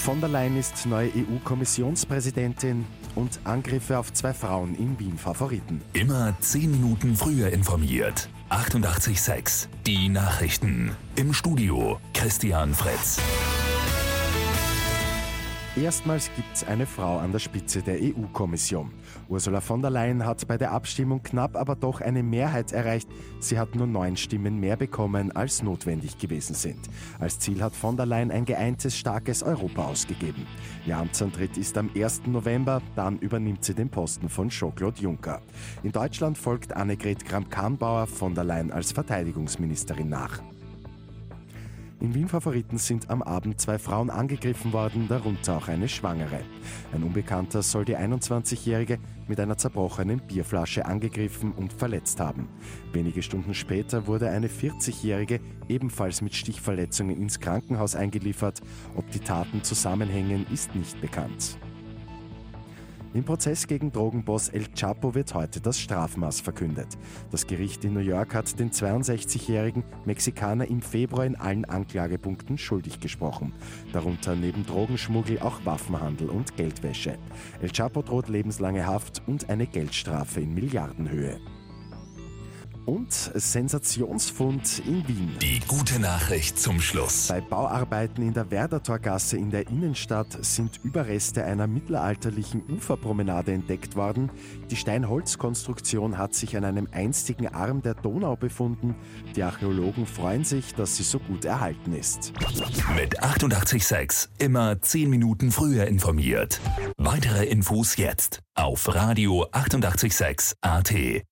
Von der Leyen ist neue EU-Kommissionspräsidentin und Angriffe auf zwei Frauen in Wien Favoriten. Immer zehn Minuten früher informiert. 88.6 Die Nachrichten. Im Studio Christian Fritz. Erstmals gibt es eine Frau an der Spitze der EU-Kommission. Ursula von der Leyen hat bei der Abstimmung knapp aber doch eine Mehrheit erreicht. Sie hat nur neun Stimmen mehr bekommen, als notwendig gewesen sind. Als Ziel hat von der Leyen ein geeintes, starkes Europa ausgegeben. Ihr Amtsantritt ist am 1. November, dann übernimmt sie den Posten von Jean-Claude Juncker. In Deutschland folgt Annegret Kramp-Karrenbauer von der Leyen als Verteidigungsministerin nach. In Wien Favoriten sind am Abend zwei Frauen angegriffen worden, darunter auch eine Schwangere. Ein Unbekannter soll die 21-Jährige mit einer zerbrochenen Bierflasche angegriffen und verletzt haben. Wenige Stunden später wurde eine 40-Jährige ebenfalls mit Stichverletzungen ins Krankenhaus eingeliefert. Ob die Taten zusammenhängen, ist nicht bekannt. Im Prozess gegen Drogenboss El Chapo wird heute das Strafmaß verkündet. Das Gericht in New York hat den 62-jährigen Mexikaner im Februar in allen Anklagepunkten schuldig gesprochen. Darunter neben Drogenschmuggel auch Waffenhandel und Geldwäsche. El Chapo droht lebenslange Haft und eine Geldstrafe in Milliardenhöhe und Sensationsfund in Wien. Die gute Nachricht zum Schluss. Bei Bauarbeiten in der Werdertorgasse in der Innenstadt sind Überreste einer mittelalterlichen Uferpromenade entdeckt worden. Die Steinholzkonstruktion hat sich an einem einstigen Arm der Donau befunden. Die Archäologen freuen sich, dass sie so gut erhalten ist. Mit 886 immer 10 Minuten früher informiert. Weitere Infos jetzt auf Radio 886 AT.